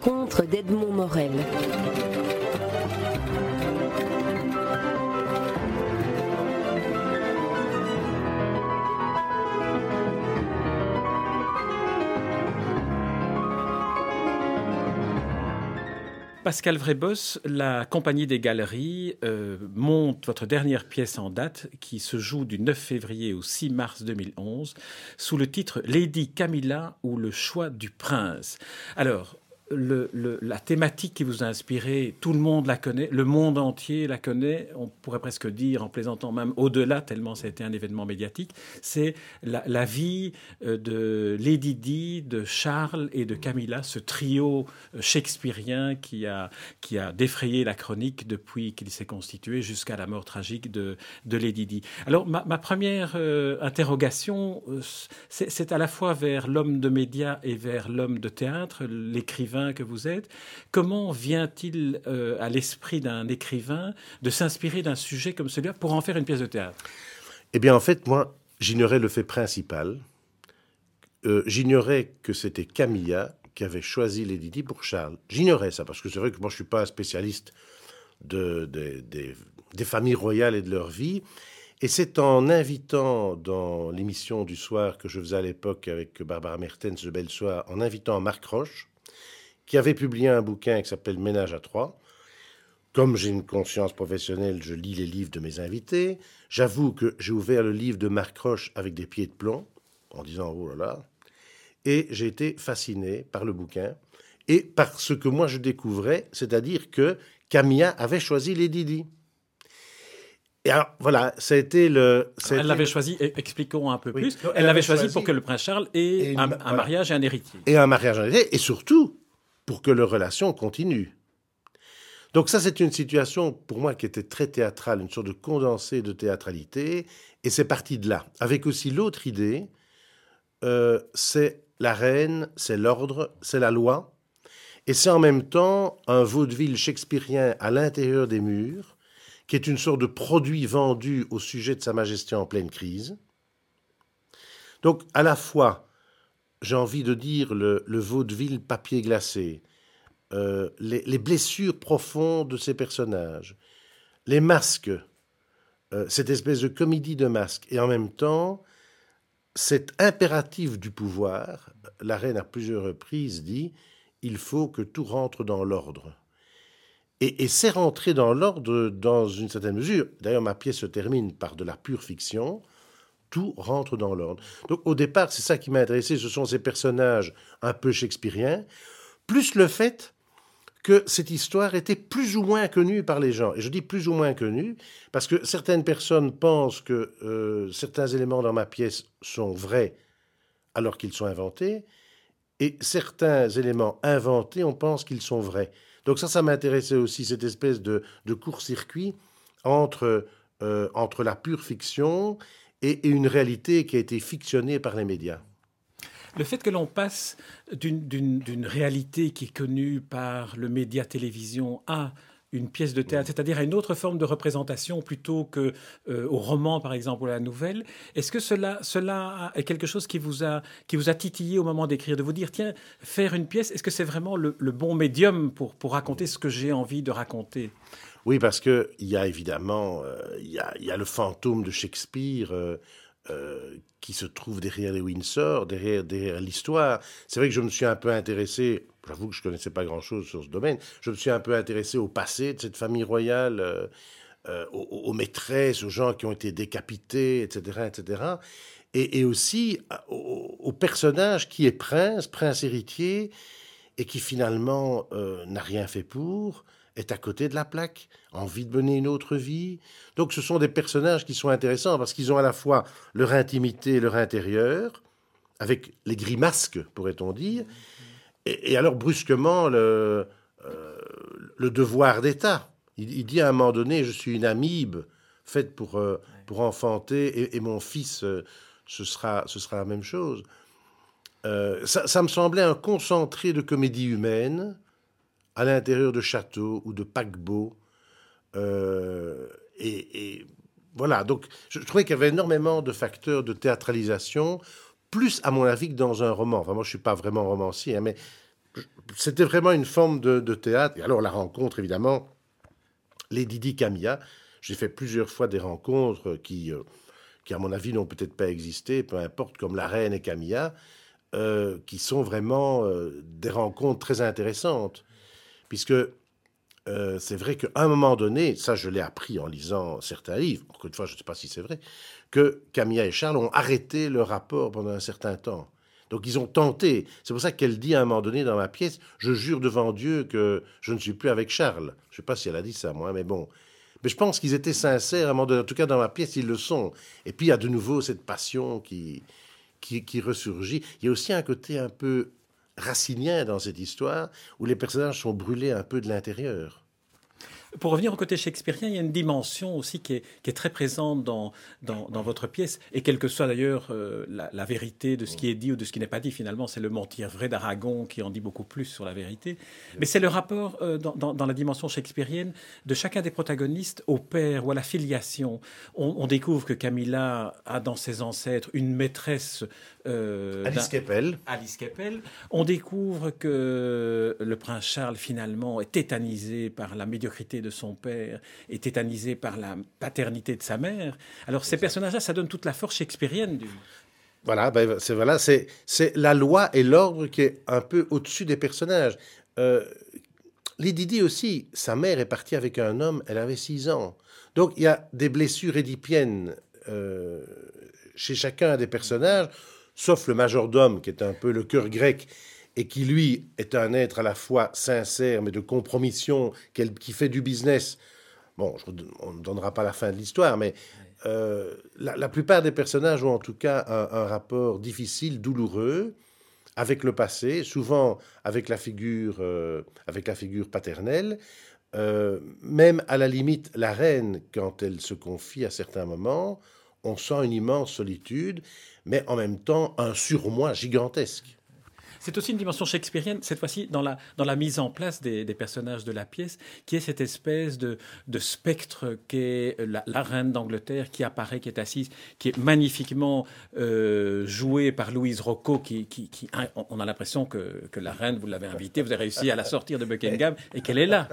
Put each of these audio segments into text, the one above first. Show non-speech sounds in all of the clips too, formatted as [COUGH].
rencontre d'Edmond Morel. Pascal Vrébos, la compagnie des galeries euh, monte votre dernière pièce en date qui se joue du 9 février au 6 mars 2011 sous le titre Lady Camilla ou le choix du prince. Alors, la thématique qui vous a inspiré, tout le monde la connaît, le monde entier la connaît, on pourrait presque dire, en plaisantant même au-delà, tellement ça a été un événement médiatique, c'est la, vie euh, de Lady Di, de Charles et de Camilla, ce trio euh, shakespearien qui a, qui a défrayé la chronique depuis qu'il s'est constitué jusqu'à la mort tragique de, Lady Di. Alors ma, première euh, interrogation, c'est à la fois vers l'homme de médias et vers l'homme de théâtre, l'écrivain que vous êtes, comment vient-il euh, à l'esprit d'un écrivain de s'inspirer d'un sujet comme celui-là pour en faire une pièce de théâtre? Eh bien, en fait, moi, j'ignorais le fait principal. Euh, j'ignorais que c'était Camilla qui avait choisi Lady Di pour Charles. J'ignorais ça, parce que c'est vrai que moi, je ne suis pas un spécialiste de, des familles royales et de leur vie. Et c'est en invitant dans l'émission du soir que je faisais à l'époque avec Barbara Mertens de Belle Soir, en invitant Marc Roche, qui avait publié un bouquin qui s'appelle Ménage à trois. Comme j'ai une conscience professionnelle, je lis les livres de mes invités. J'avoue que j'ai ouvert le livre de Marc Roche avec des pieds de plomb, en disant oh là là. Et j'ai été fasciné par le bouquin et par ce que moi je découvrais, c'est-à-dire que Camilla avait choisi les Didi. Et alors, voilà, ça a été le. elle l'avait choisi, expliquons un peu plus. elle l'avait choisi, pour que le prince Charles ait un, un, mariage et un héritier. Et un mariage et un héritier, et surtout, pour que leur relation continue. Donc ça, c'est une situation pour moi qui était très théâtrale, une sorte de condensé de théâtralité, et c'est parti de là. Avec aussi l'autre idée, euh, c'est la reine, c'est l'ordre, c'est la loi, et c'est en même temps un vaudeville shakespearien à l'intérieur des murs, qui est une sorte de produit vendu au sujet de Sa Majesté en pleine crise. Donc à la fois j'ai envie de dire, le, vaudeville papier glacé, euh, les, blessures profondes de ces personnages, les masques, euh, cette espèce de comédie de masques, et en même temps, cet impératif du pouvoir, la reine à plusieurs reprises dit, il faut que tout rentre dans l'ordre. Et, et c'est rentré dans l'ordre dans une certaine mesure. D'ailleurs, ma pièce se termine par de la pure fiction tout rentre dans l'ordre. Donc au départ, c'est ça qui m'a intéressé, ce sont ces personnages un peu shakespeariens, plus le fait que cette histoire était plus ou moins connue par les gens. Et je dis plus ou moins connue parce que certaines personnes pensent que euh, certains éléments dans ma pièce sont vrais alors qu'ils sont inventés, et certains éléments inventés, on pense qu'ils sont vrais. Donc ça, ça m'intéressait aussi, cette espèce de, court-circuit entre, euh, entre la pure fiction et, une réalité qui a été fictionnée par les médias. Le fait que l'on passe d'une réalité qui est connue par le média télévision à une pièce de théâtre, c'est-à-dire à une autre forme de représentation plutôt que euh, au roman par exemple ou à la nouvelle. Est-ce que cela, cela est quelque chose qui vous a qui vous a titillé au moment d'écrire, de vous dire tiens faire une pièce, est-ce que c'est vraiment le, le, bon médium pour pour raconter ce que j'ai envie de raconter? Oui, parce qu'il y a évidemment euh, il y, a, le fantôme de Shakespeare euh, euh, qui se trouve derrière les Windsor, derrière, derrière l'histoire. C'est vrai que je me suis un peu intéressé, j'avoue que je ne connaissais pas grand-chose sur ce domaine, je me suis un peu intéressé au passé de cette famille royale, aux, maîtresses, aux gens qui ont été décapités, etc. etc. Et, aussi au, au, personnage qui est prince, prince héritier, et qui finalement n'a rien fait pour est à côté de la plaque, envie de mener une autre vie. Donc ce sont des personnages qui sont intéressants parce qu'ils ont à la fois leur intimité et leur intérieur, avec les grimasques, pourrait-on dire, et, alors brusquement le, euh, le devoir d'État. Il, dit à un moment donné, je suis une amibe faite pour, euh, pour enfanter, et, mon fils, euh, ce, sera, ce sera la même chose. Ça, ça, me semblait un concentré de comédie humaine, à l'intérieur de châteaux ou de paquebots. Euh, et, voilà, donc je, trouvais qu'il y avait énormément de facteurs de théâtralisation, plus à mon avis que dans un roman. Enfin, moi, je suis pas vraiment romancier, hein, mais c'était vraiment une forme de, théâtre. Et alors la rencontre, évidemment, les Didi Camilla. J'ai fait plusieurs fois des rencontres qui, euh, qui à mon avis, n'ont peut-être pas existé, peu importe, comme la Reine et Camilla, euh, qui sont vraiment des rencontres très intéressantes. Puisque c'est vrai qu'à un moment donné, ça je l'ai appris en lisant certains livres, encore une fois, je ne sais pas si c'est vrai, que Camilla et Charles ont arrêté leur rapport pendant un certain temps. Donc ils ont tenté. C'est pour ça qu'elle dit à un moment donné dans ma pièce, je jure devant Dieu que je ne suis plus avec Charles. Je ne sais pas si elle a dit ça, moi, mais bon. Mais je pense qu'ils étaient sincères, à un moment donné. En tout cas, dans ma pièce, ils le sont. Et puis, il y a de nouveau cette passion qui, qui, qui ressurgit. Il y a aussi un côté un peu racinien dans cette histoire, où les personnages sont brûlés un peu de l'intérieur. Pour revenir au côté shakespearien, il y a une dimension aussi qui est, très présente dans, votre pièce, et quelle que soit d'ailleurs euh, la, vérité de ce qui est dit ou de ce qui n'est pas dit, finalement, c'est le mentir vrai d'Aragon qui en dit beaucoup plus sur la vérité. Mais c'est le rapport euh, dans, la dimension shakespearienne de chacun des protagonistes au père ou à la filiation. On, découvre que Camilla a dans ses ancêtres une maîtresse. Euh, Alice Keppel. Alice Keppel. On découvre que le prince Charles, finalement, est tétanisé par la médiocrité de son père est tétanisé par la paternité de sa mère. Alors ces personnages-là, ça donne toute la force shakespearienne du... Voilà, ben, c'est voilà, c'est la loi et l'ordre qui est un peu au-dessus des personnages. Euh, Lady Di aussi, sa mère est partie avec un homme, elle avait 6 ans. Donc il y a des blessures édipiennes euh, chez chacun des personnages, sauf le majordome qui est un peu le cœur grec et qui, lui, est un être à la fois sincère, mais de compromission, qui fait du business. Bon, on ne donnera pas la fin de l'histoire, mais euh, la, plupart des personnages ont en tout cas un, rapport difficile, douloureux, avec le passé, souvent avec la figure, euh, avec la figure paternelle. Euh, même à la limite, la reine, quand elle se confie à certains moments, on sent une immense solitude, mais en même temps un surmoi gigantesque. C'est aussi une dimension shakespearienne, cette fois-ci dans la, dans la mise en place des, personnages de la pièce, qui est cette espèce de, de spectre qu'est la, la reine d'Angleterre qui apparaît, qui est assise, qui est magnifiquement euh, jouée par Louise Rocco, qui, qui, on a l'impression que, que, la reine, vous l'avez invitée, vous avez réussi à la sortir de Buckingham [LAUGHS] et qu'elle est là.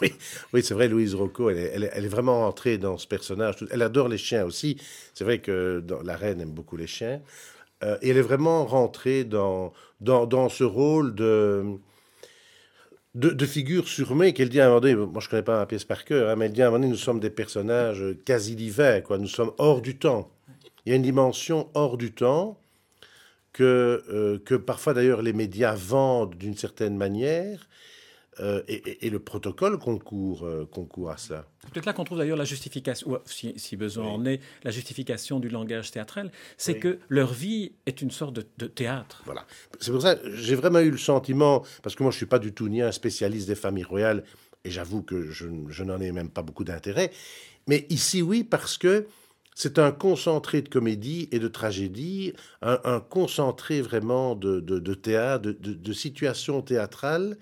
Oui, oui c'est vrai, Louise Rocco, elle est, elle, est, vraiment entrée dans ce personnage. Elle adore les chiens aussi. C'est vrai que la reine aime beaucoup les chiens. Euh, et elle est vraiment rentrée dans, dans, dans ce rôle de, de, figure surmée qu'elle dit à un moment donné, moi je ne connais pas ma pièce par cœur, hein, mais elle dit à un moment donné, nous sommes des personnages quasi divins, quoi, nous sommes hors du temps. Il y a une dimension hors du temps que, euh, que parfois d'ailleurs les médias vendent d'une certaine manière, euh, et, le protocole concourt, euh, concourt à ça. C'est peut-être là qu'on trouve d'ailleurs la justification, si, besoin en est, la justification du langage théâtral, c'est que leur vie est une sorte de, théâtre. Voilà. C'est pour ça que j'ai vraiment eu le sentiment, parce que moi je ne suis pas du tout ni un spécialiste des familles royales, et j'avoue que je, n'en ai même pas beaucoup d'intérêt, mais ici oui, parce que c'est un concentré de comédie et de tragédie, un, concentré vraiment de, de théâtre, de, situations théâtrales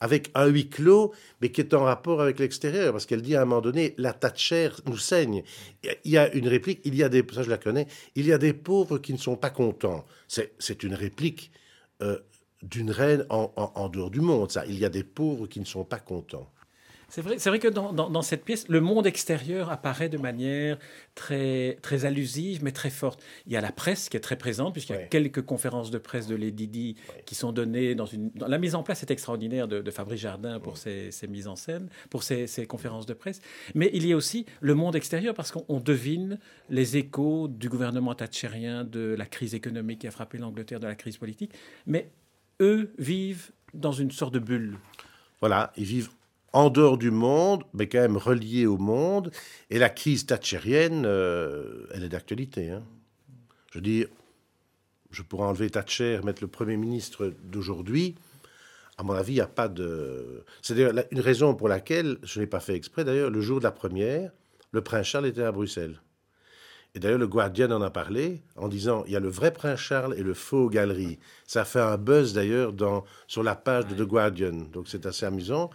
avec un huis clos, mais qui est en rapport avec l'extérieur, parce qu'elle dit à un moment donné, la Thatcher nous saigne. Il y a une réplique, il y a des, ça je la connais, il y a des pauvres qui ne sont pas contents. C'est une réplique euh, d'une reine en, en, dehors du monde, ça. Il y a des pauvres qui ne sont pas contents. C'est vrai, c'est vrai que dans, dans, cette pièce, le monde extérieur apparaît de manière très, très allusive, mais très forte. Il y a la presse qui est très présente, puisqu'il y a quelques conférences de presse de Lady Di qui sont données dans une... la mise en place est extraordinaire de, Fabrice Jardin pour ses, mises en scène, pour ses, conférences de presse. Mais il y a aussi le monde extérieur, parce qu'on devine les échos du gouvernement thatcherien, de la crise économique qui a frappé l'Angleterre, de la crise politique. Mais eux vivent dans une sorte de bulle. Voilà, ils vivent en dehors du monde, mais quand même relié au monde. Et la crise thatcherienne, euh, elle est d'actualité. Hein. Je dire, je pourrais enlever Thatcher, mettre le Premier ministre d'aujourd'hui. À mon avis, il n'y a pas de... C'est d'ailleurs une raison pour laquelle, je n'ai pas fait exprès d'ailleurs, le jour de la première, le prince Charles était à Bruxelles. Et d'ailleurs, le Guardian en a parlé en disant il y a le vrai prince Charles et le faux galerie. Ça fait un buzz d'ailleurs sur la page de The Guardian. Donc c'est assez amusant.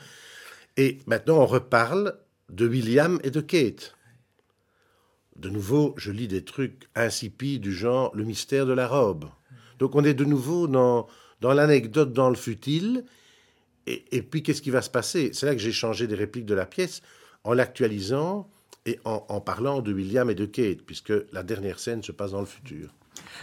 Et maintenant, on reparle de William et de Kate. De nouveau, je lis des trucs insipides du genre le mystère de la robe. Donc on est de nouveau dans, dans l'anecdote, dans le futile, Et, puis, qu'est-ce qui va se passer? C'est là que j'ai changé des répliques de la pièce en l'actualisant et en, parlant de William et de Kate, puisque la dernière scène se passe dans le futur.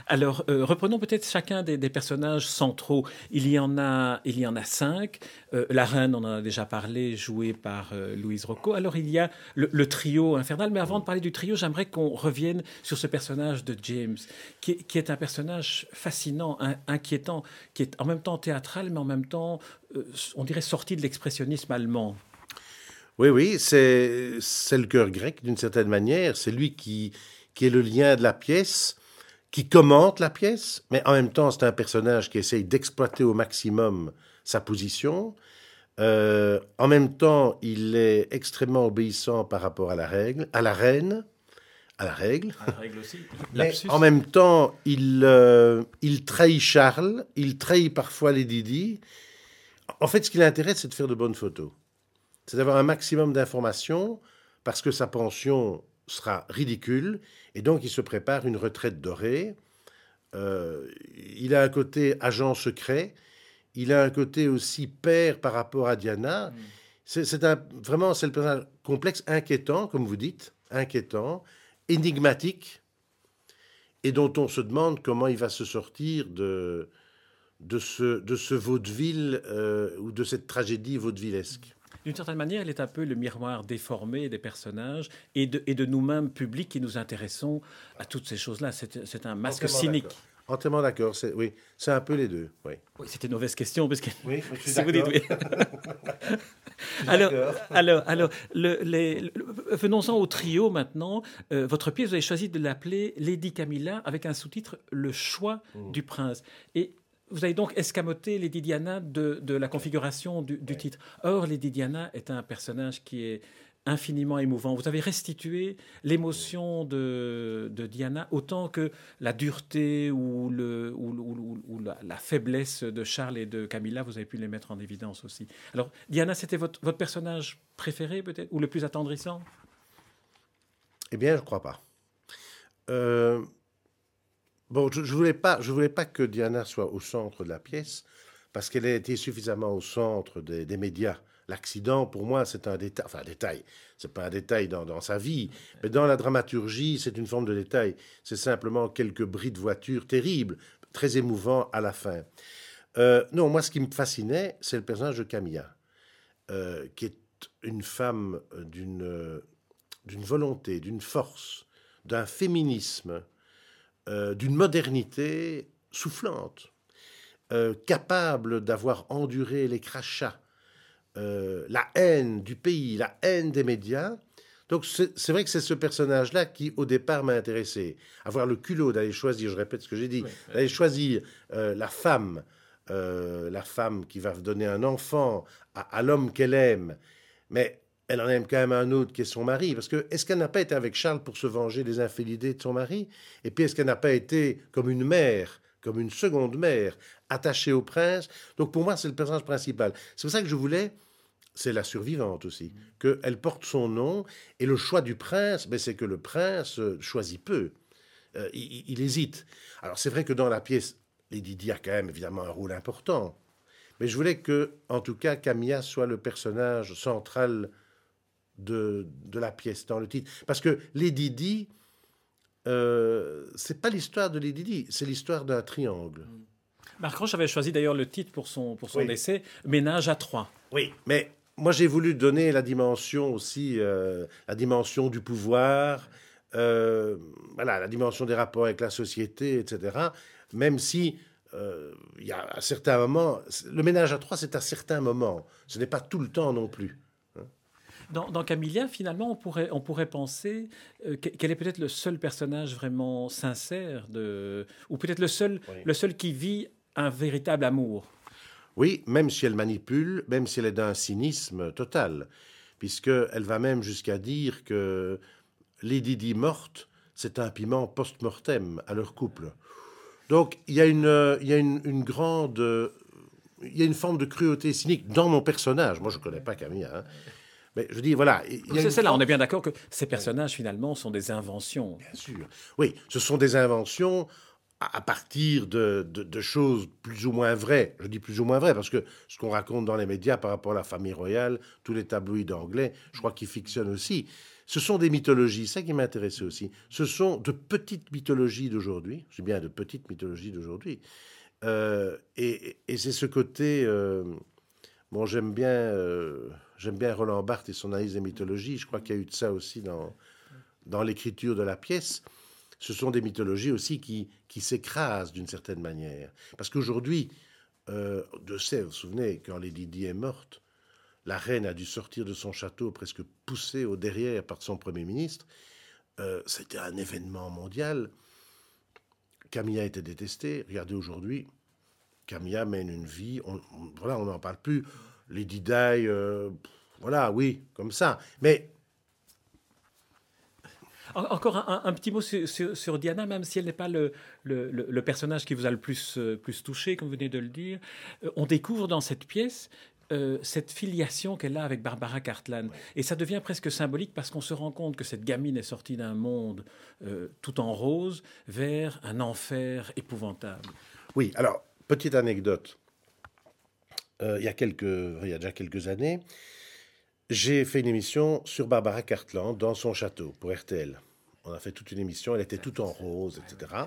Alors, euh, reprenons peut-être chacun des, personnages centraux. Il y en a, il y en a cinq. Euh, la reine, on en a déjà parlé, jouée par euh, Louise Rocco. Alors, il y a le, trio infernal. Mais avant de parler du trio, j'aimerais qu'on revienne sur ce personnage de James, qui, est un personnage fascinant, inquiétant, qui est en même temps théâtral, mais en même temps, on dirait sorti de l'expressionnisme allemand. Oui, oui, c'est le cœur grec d'une certaine manière. C'est lui qui, qui est le lien de la pièce qui commente la pièce, mais en même temps, c'est un personnage qui essaye d'exploiter au maximum sa position. Euh, en même temps, il est extrêmement obéissant par rapport à la règle, à la reine, à la règle. À la règle aussi. Mais en même temps, il, euh, il trahit Charles, il trahit parfois les Didi. En fait, ce qui l'intéresse, c'est de faire de bonnes photos. C'est d'avoir un maximum d'informations parce que sa pension sera ridicule et donc il se prépare une retraite dorée. Euh, il a un côté agent secret, il a un côté aussi père par rapport à Diana. Mm. C'est vraiment c'est le personnage complexe, inquiétant, comme vous dites, inquiétant, énigmatique, et dont on se demande comment il va se sortir de, de, ce, de ce vaudeville euh, ou de cette tragédie vaudevillesque. D'une certaine manière, elle est un peu le miroir déformé des personnages et de, et de nous-mêmes, publics, qui nous intéressons à toutes ces choses-là. C'est un masque cynique. Entièrement d'accord. Oui, c'est un peu les deux. Oui, oui c'était une mauvaise question. Parce que... Oui, je suis [LAUGHS] [LAUGHS] d'accord. alors, alors, alors le, venons-en au trio maintenant. Euh, votre pièce, vous avez choisi de l'appeler Lady Camilla avec un sous-titre Le choix mmh. du prince. Et vous avez donc escamoté Lady Diana de, la configuration du, titre. Or, Lady Diana est un personnage qui est infiniment émouvant. Vous avez restitué l'émotion de, Diana autant que la dureté ou, le, ou, la, faiblesse de Charles et de Camilla, vous avez pu les mettre en évidence aussi. Alors, Diana, c'était votre, votre personnage préféré peut-être, ou le plus attendrissant? Eh bien, je ne crois pas. Euh, Bon, je ne voulais, pas, je voulais pas que Diana soit au centre de la pièce, parce qu'elle a été suffisamment au centre des, médias. L'accident, pour moi, c'est un détail. Enfin, un détail. C'est pas un détail dans, sa vie, mais dans la dramaturgie, c'est une forme de détail. C'est simplement quelques bris de voiture terribles, très émouvants à la fin. Euh, non, moi, ce qui me fascinait, c'est le personnage de Camilla, euh, qui est une femme d'une d'une volonté, d'une force, d'un féminisme euh, d'une modernité soufflante, euh, capable d'avoir enduré les crachats, euh, la haine du pays, la haine des médias. Donc c'est vrai que c'est ce personnage-là qui, au départ, m'a intéressé. Avoir le culot d'aller choisir, je répète ce que j'ai dit, d'aller choisir la femme, la femme qui va donner un enfant à, à l'homme qu'elle aime, mais elle en aime quand même un autre qui est son mari. Parce que est-ce qu'elle n'a pas été avec Charles pour se venger des infidélités de son mari? Et puis est-ce qu'elle n'a pas été comme une mère, comme une seconde mère, attachée au prince? Donc pour moi, c'est le personnage principal. C'est pour ça que je voulais, c'est la survivante aussi, qu'elle porte son nom. Et le choix du prince, ben, c'est que le prince euh, choisit peu. Euh, il, hésite. Alors c'est vrai que dans la pièce, Lady Di a quand même évidemment un rôle important. Mais je voulais que, en tout cas, Camilla soit le personnage central de, de la pièce dans le titre. Parce que Lady Di, euh, c'est pas l'histoire de Lady Di, c'est l'histoire d'un triangle. Mm. Marc Roche avait choisi d'ailleurs le titre pour son, pour son essai, Ménage à trois. Oui, mais moi j'ai voulu donner la dimension aussi, euh, la dimension du pouvoir, euh, voilà, la dimension des rapports avec la société, etc. Même si euh, il y a à certains moments, le ménage à trois, c'est à certains moments, ce n'est pas tout le temps non plus. Dans, dans, Camilla, finalement, on pourrait, on pourrait penser euh, qu'elle est peut-être le seul personnage vraiment sincère, de, ou peut-être le seul, le seul qui vit un véritable amour. Oui, même si elle manipule, même si elle est d'un cynisme total, puisqu'elle va même jusqu'à dire que Lady Di morte, c'est un piment post-mortem à leur couple. Donc il y a une, il y a une, une grande il y a une forme de cruauté cynique dans mon personnage. Moi, je ne connais pas Camilla. Hein. Mais je dis, voilà. C'est cela, on est bien d'accord que ces personnages, finalement, sont des inventions. Bien sûr. Oui, ce sont des inventions à partir de, de, choses plus ou moins vraies. Je dis plus ou moins vraies parce que ce qu'on raconte dans les médias par rapport à la famille royale, tous les tabloïds anglais, je crois qu'ils fictionnent aussi. Ce sont des mythologies, ça qui m'intéressait aussi. Ce sont de petites mythologies d'aujourd'hui, je dis bien de petites mythologies d'aujourd'hui. Euh, et, et c'est ce côté... Euh, bon, j'aime bien, euh, j'aime bien Roland Barthes et son analyse des mythologies. Je crois qu'il y a eu de ça aussi dans, dans l'écriture de la pièce ce sont des mythologies aussi qui, qui s'écrasent d'une certaine manière. Parce qu'aujourd'hui, euh, de sait, vous vous souvenez, quand Lady Di est morte, la reine a dû sortir de son château presque poussée au derrière par son Premier ministre. Euh, c'était un événement mondial. Camilla était détestée. Regardez aujourd'hui, Camilla mène une vie, voilà, on n'en parle plus. Lady Di, euh, voilà, oui, comme ça. Mais encore un, petit mot sur, Diana, même si elle n'est pas le, le, personnage qui vous a le plus, euh, plus touché, comme vous venez de le dire. Euh, on découvre dans cette pièce euh, cette filiation qu'elle a avec Barbara Cartland. Et ça devient presque symbolique parce qu'on se rend compte que cette gamine est sortie d'un monde tout en rose vers un enfer épouvantable. Oui, alors, petite anecdote. Il, y a quelques, il y a déjà quelques années, j'ai fait une émission sur Barbara Cartland dans son château pour RTL. On a fait toute une émission, elle était toute en rose, etc.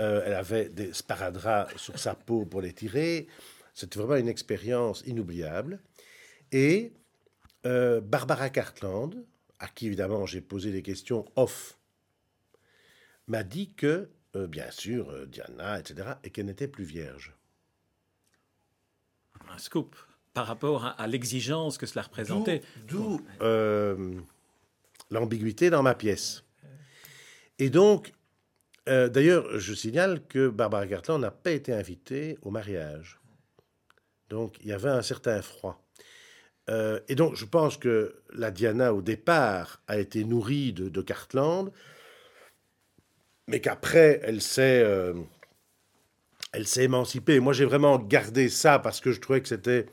Euh, elle avait des sparadraps sur sa peau pour les tirer. C'était vraiment une expérience inoubliable. Et euh, Barbara Cartland, à qui évidemment j'ai posé des questions off, m'a dit que, euh, bien sûr, Diana, etc., et qu'elle n'était plus vierge. Un scoop par rapport à, l'exigence que cela représentait. D'où euh, l'ambiguïté dans ma pièce. Et donc, euh, d'ailleurs, je signale que Barbara Cartland n'a pas été invitée au mariage. Donc, il y avait un certain froid. Euh, et donc, je pense que la Diana, au départ, a été nourrie de, de Cartland, mais qu'après, elle s'est elle s'est émancipée. Moi, j'ai vraiment gardé ça parce que je trouvais que c'était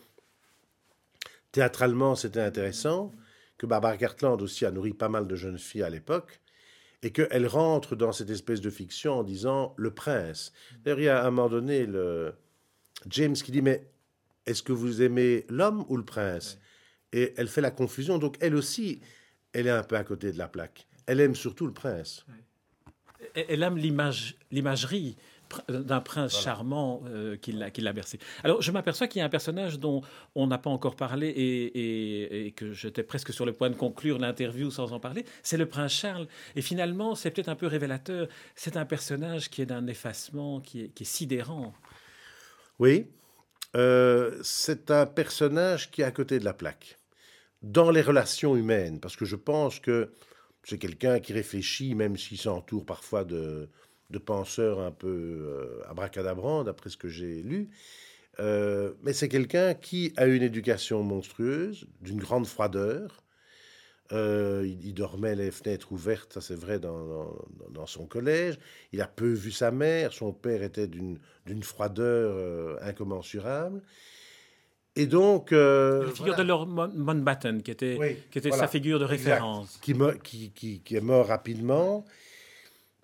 Théâtralement, c'était intéressant, que Barbara Cartland aussi a nourri pas mal de jeunes filles à l'époque, et qu'elle rentre dans cette espèce de fiction en disant le prince. D'ailleurs, il y a à un moment donné le James qui dit mais est-ce que vous aimez l'homme ou le prince? Et elle fait la confusion. Donc elle aussi, elle est un peu à côté de la plaque. Elle aime surtout le prince. Elle aime l'image, l'imagerie d'un prince charmant euh, qui l'a bercé. Alors, je m'aperçois qu'il y a un personnage dont on n'a pas encore parlé et, que j'étais presque sur le point de conclure l'interview sans en parler, c'est le prince Charles. Et finalement, c'est peut-être un peu révélateur, c'est un personnage qui est d'un effacement, qui est, sidérant. Oui, euh, c'est un personnage qui est à côté de la plaque, dans les relations humaines, parce que je pense que c'est quelqu'un qui réfléchit, même s'il s'entoure parfois de, de penseurs un peu euh, abracadabrants, d'après ce que j'ai lu. Euh, mais c'est quelqu'un qui a une éducation monstrueuse, d'une grande froideur. Euh, il, dormait les fenêtres ouvertes, ça c'est vrai, dans, dans, son collège. Il a peu vu sa mère. Son père était d'une froideur incommensurable. Et donc. la figure de Lord Mountbatten, qui était, qui était sa figure de référence. Qui, qui, qui, est mort rapidement.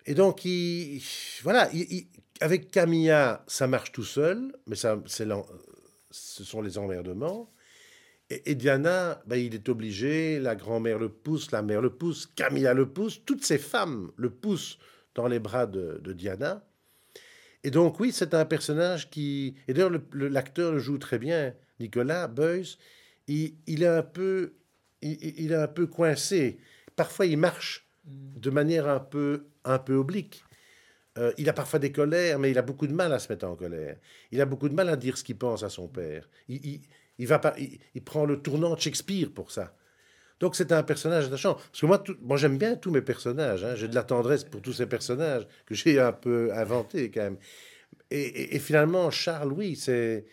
Et donc, il, voilà, avec Camilla, ça marche tout seul, mais ça, ce sont les emmerdements. Et, Diana, ben, il est obligé, la grand-mère le pousse, la mère le pousse, Camilla le pousse, toutes ces femmes le poussent dans les bras de, Diana. Et donc, oui, c'est un personnage qui. Et d'ailleurs, l'acteur le, joue très bien, Nicolas Beuys. Il, il, est un peu, il, est un peu coincé. Parfois, il marche de manière un peu, un peu oblique. Euh, il a parfois des colères, mais il a beaucoup de mal à se mettre en colère. Il a beaucoup de mal à dire ce qu'il pense à son père. Il, va il, prend le tournant de Shakespeare pour ça. Donc c'est un personnage attachant. Parce que moi, moi j'aime bien tous mes personnages. Hein. J'ai de la tendresse pour tous ces personnages que j'ai un peu inventés quand même. Et, finalement, Charles, oui, c'est...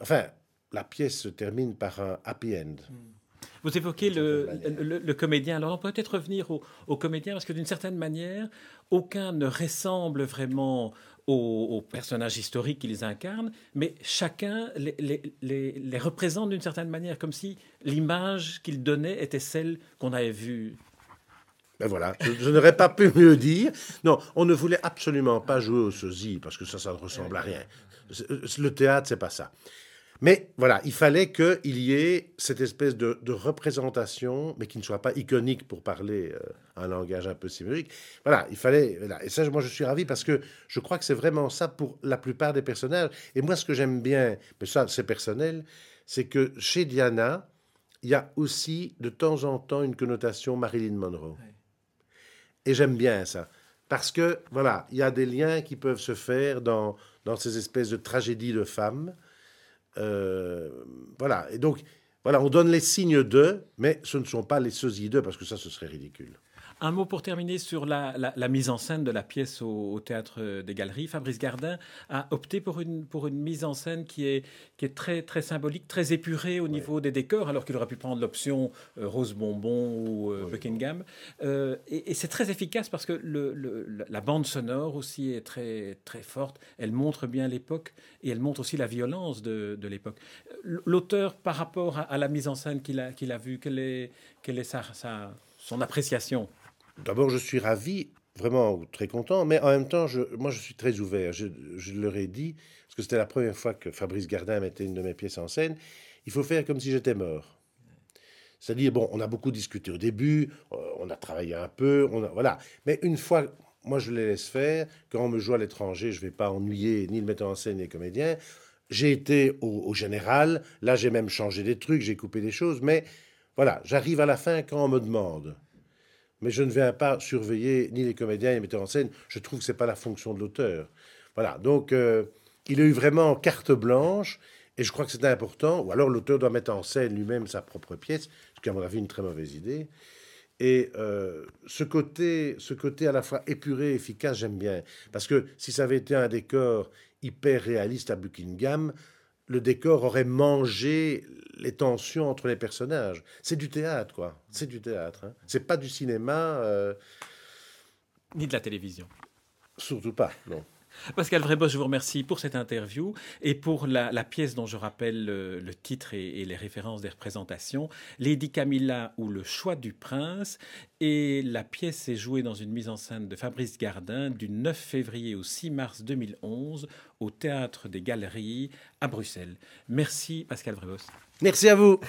Enfin, la pièce se termine par un happy end. Hmm. Vous évoquez le, comédien. Alors, on peut peut-être revenir au, comédien, parce que d'une certaine manière, aucun ne ressemble vraiment aux, personnages historiques qu'ils incarnent, mais chacun les, représente d'une certaine manière, comme si l'image qu'ils donnaient était celle qu'on avait vue. Ben voilà, je, n'aurais pas pu mieux dire. Non, on ne voulait absolument pas jouer au sosie, parce que ça, ça ne ressemble à rien. Le théâtre, c'est pas ça. Mais voilà, il fallait qu'il y ait cette espèce de, représentation, mais qui ne soit pas iconique pour parler euh, un langage un peu symbolique. Voilà, il fallait. Et ça, moi, je suis ravi parce que je crois que c'est vraiment ça pour la plupart des personnages. Et moi, ce que j'aime bien, mais ça, c'est personnel, c'est que chez Diana, il y a aussi de temps en temps une connotation Marilyn Monroe. Et j'aime bien ça. Parce que, voilà, il y a des liens qui peuvent se faire dans, dans ces espèces de tragédies de femmes. Euh, voilà. Et donc, voilà, on donne les signes d'eux, mais ce ne sont pas les sosies d'eux, parce que ça, ce serait ridicule. Un mot pour terminer sur la, mise en scène de la pièce au, Théâtre des Galeries. Fabrice Gardin a opté pour une, pour une mise en scène qui est, qui est très, très symbolique, très épurée au niveau des décors, alors qu'il aurait pu prendre l'option euh, Rose Bonbon ou euh, Buckingham. Euh, et, c'est très efficace parce que le, la bande sonore aussi est très, très forte. Elle montre bien l'époque et elle montre aussi la violence de, de l'époque. L'auteur, par rapport à, la mise en scène qu'il a, qu'il a vue, quelle est, quelle est sa, sa, son appréciation? D'abord, je suis ravi, vraiment très content, mais en même temps, moi, je suis très ouvert. Je, leur ai dit, parce que c'était la première fois que Fabrice Gardin mettait une de mes pièces en scène, il faut faire comme si j'étais mort. C'est-à-dire, bon, on a beaucoup discuté au début, euh, on a travaillé un peu, on voilà. Mais une fois, moi, je les laisse faire. Quand on me joue à l'étranger, je ne vais pas ennuyer ni le metteur en scène ni les comédiens. J'ai été au, général, là, j'ai même changé des trucs, j'ai coupé des choses, mais voilà, j'arrive à la fin quand on me demande mais je ne viens pas surveiller ni les comédiens ni les metteurs en scène. Je trouve que ce n'est pas la fonction de l'auteur. Voilà, donc euh, il a eu vraiment carte blanche, et je crois que c'est important, ou alors l'auteur doit mettre en scène lui-même sa propre pièce, ce qui est à mon avis une très mauvaise idée. Et euh, ce, côté, ce côté à la fois épuré, efficace, j'aime bien. Parce que si ça avait été un décor hyper réaliste à Buckingham, le décor aurait mangé les tensions entre les personnages. C'est du théâtre, quoi. C'est du théâtre. Hein. C'est pas du cinéma. Euh, Ni de la télévision. Surtout pas, non. Pascal Vrébos, je vous remercie pour cette interview et pour la, pièce dont je rappelle le, titre et, les références des représentations, Lady Camilla ou Le choix du prince. Et la pièce est jouée dans une mise en scène de Fabrice Gardin du 9 février au 6 mars 2011 au Théâtre des Galeries à Bruxelles. Merci Pascal Vrébos. Merci à vous. [LAUGHS]